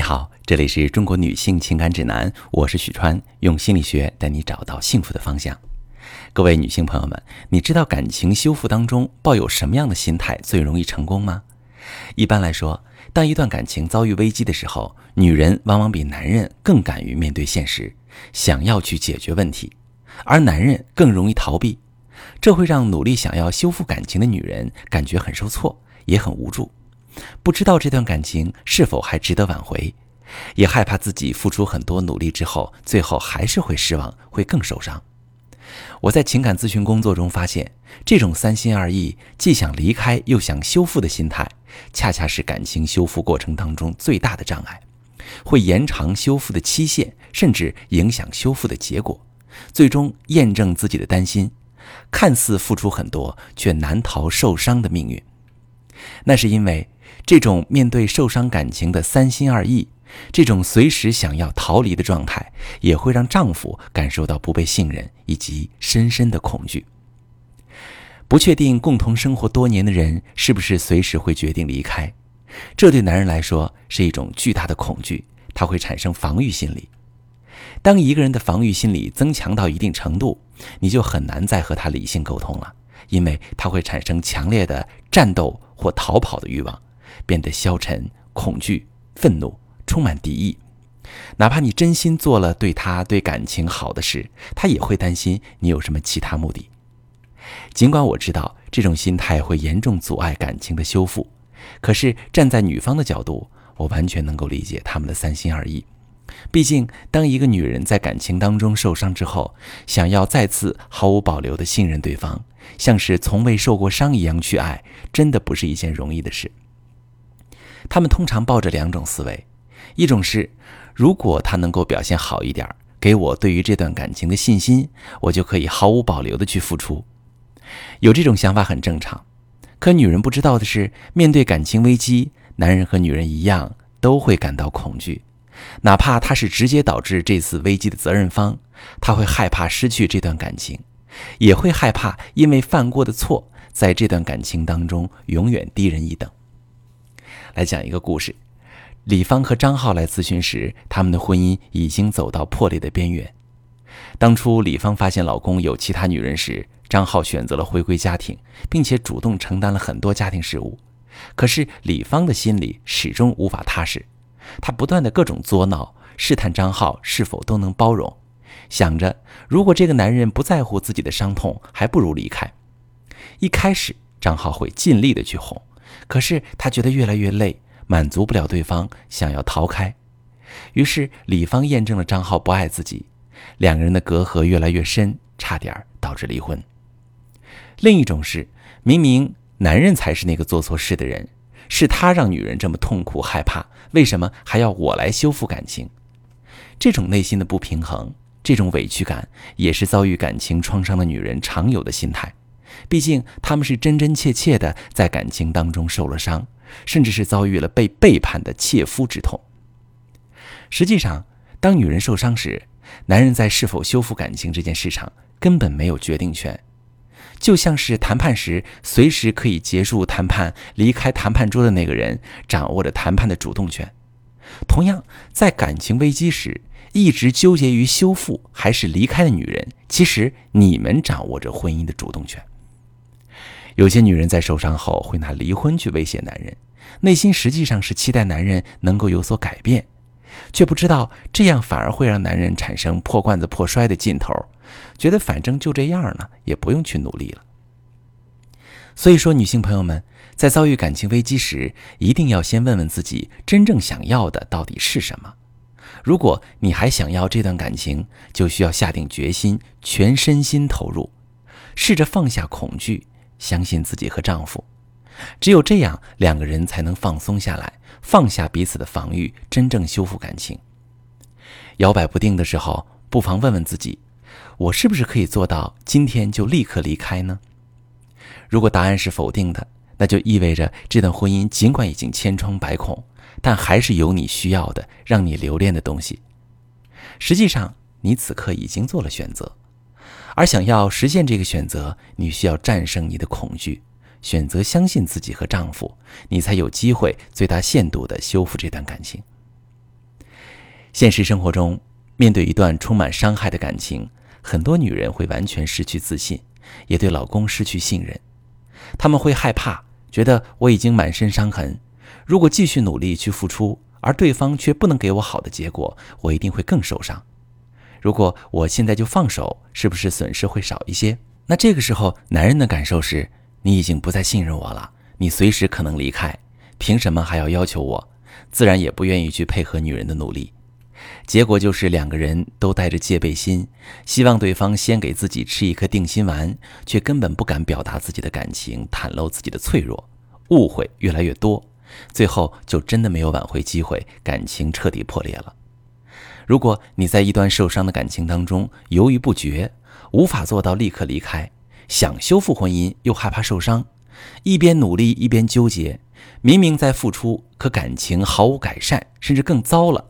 你好，这里是中国女性情感指南，我是许川，用心理学带你找到幸福的方向。各位女性朋友们，你知道感情修复当中抱有什么样的心态最容易成功吗？一般来说，当一段感情遭遇危机的时候，女人往往比男人更敢于面对现实，想要去解决问题，而男人更容易逃避，这会让努力想要修复感情的女人感觉很受挫，也很无助。不知道这段感情是否还值得挽回，也害怕自己付出很多努力之后，最后还是会失望，会更受伤。我在情感咨询工作中发现，这种三心二意，既想离开又想修复的心态，恰恰是感情修复过程当中最大的障碍，会延长修复的期限，甚至影响修复的结果，最终验证自己的担心，看似付出很多，却难逃受伤的命运。那是因为。这种面对受伤感情的三心二意，这种随时想要逃离的状态，也会让丈夫感受到不被信任以及深深的恐惧。不确定共同生活多年的人是不是随时会决定离开，这对男人来说是一种巨大的恐惧，他会产生防御心理。当一个人的防御心理增强到一定程度，你就很难再和他理性沟通了，因为他会产生强烈的战斗或逃跑的欲望。变得消沉、恐惧、愤怒，充满敌意。哪怕你真心做了对他、对感情好的事，他也会担心你有什么其他目的。尽管我知道这种心态会严重阻碍感情的修复，可是站在女方的角度，我完全能够理解他们的三心二意。毕竟，当一个女人在感情当中受伤之后，想要再次毫无保留地信任对方，像是从未受过伤一样去爱，真的不是一件容易的事。他们通常抱着两种思维，一种是，如果他能够表现好一点，给我对于这段感情的信心，我就可以毫无保留的去付出。有这种想法很正常，可女人不知道的是，面对感情危机，男人和女人一样都会感到恐惧，哪怕他是直接导致这次危机的责任方，他会害怕失去这段感情，也会害怕因为犯过的错，在这段感情当中永远低人一等。来讲一个故事，李芳和张浩来咨询时，他们的婚姻已经走到破裂的边缘。当初李芳发现老公有其他女人时，张浩选择了回归家庭，并且主动承担了很多家庭事务。可是李芳的心里始终无法踏实，她不断的各种作闹，试探张浩是否都能包容，想着如果这个男人不在乎自己的伤痛，还不如离开。一开始，张浩会尽力的去哄。可是他觉得越来越累，满足不了对方，想要逃开。于是李芳验证了张浩不爱自己，两个人的隔阂越来越深，差点导致离婚。另一种是，明明男人才是那个做错事的人，是他让女人这么痛苦害怕，为什么还要我来修复感情？这种内心的不平衡，这种委屈感，也是遭遇感情创伤的女人常有的心态。毕竟他们是真真切切的在感情当中受了伤，甚至是遭遇了被背叛的切肤之痛。实际上，当女人受伤时，男人在是否修复感情这件事上根本没有决定权，就像是谈判时随时可以结束谈判、离开谈判桌的那个人掌握着谈判的主动权。同样，在感情危机时，一直纠结于修复还是离开的女人，其实你们掌握着婚姻的主动权。有些女人在受伤后会拿离婚去威胁男人，内心实际上是期待男人能够有所改变，却不知道这样反而会让男人产生破罐子破摔的劲头，觉得反正就这样了，也不用去努力了。所以说，女性朋友们在遭遇感情危机时，一定要先问问自己真正想要的到底是什么。如果你还想要这段感情，就需要下定决心，全身心投入，试着放下恐惧。相信自己和丈夫，只有这样，两个人才能放松下来，放下彼此的防御，真正修复感情。摇摆不定的时候，不妨问问自己：我是不是可以做到今天就立刻离开呢？如果答案是否定的，那就意味着这段婚姻尽管已经千疮百孔，但还是有你需要的、让你留恋的东西。实际上，你此刻已经做了选择。而想要实现这个选择，你需要战胜你的恐惧，选择相信自己和丈夫，你才有机会最大限度地修复这段感情。现实生活中，面对一段充满伤害的感情，很多女人会完全失去自信，也对老公失去信任。他们会害怕，觉得我已经满身伤痕，如果继续努力去付出，而对方却不能给我好的结果，我一定会更受伤。如果我现在就放手，是不是损失会少一些？那这个时候，男人的感受是：你已经不再信任我了，你随时可能离开，凭什么还要要求我？自然也不愿意去配合女人的努力。结果就是两个人都带着戒备心，希望对方先给自己吃一颗定心丸，却根本不敢表达自己的感情，袒露自己的脆弱，误会越来越多，最后就真的没有挽回机会，感情彻底破裂了。如果你在一段受伤的感情当中犹豫不决，无法做到立刻离开，想修复婚姻又害怕受伤，一边努力一边纠结，明明在付出，可感情毫无改善，甚至更糟了。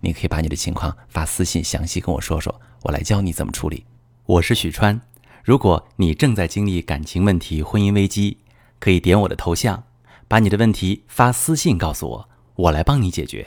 你可以把你的情况发私信，详细跟我说说，我来教你怎么处理。我是许川，如果你正在经历感情问题、婚姻危机，可以点我的头像，把你的问题发私信告诉我，我来帮你解决。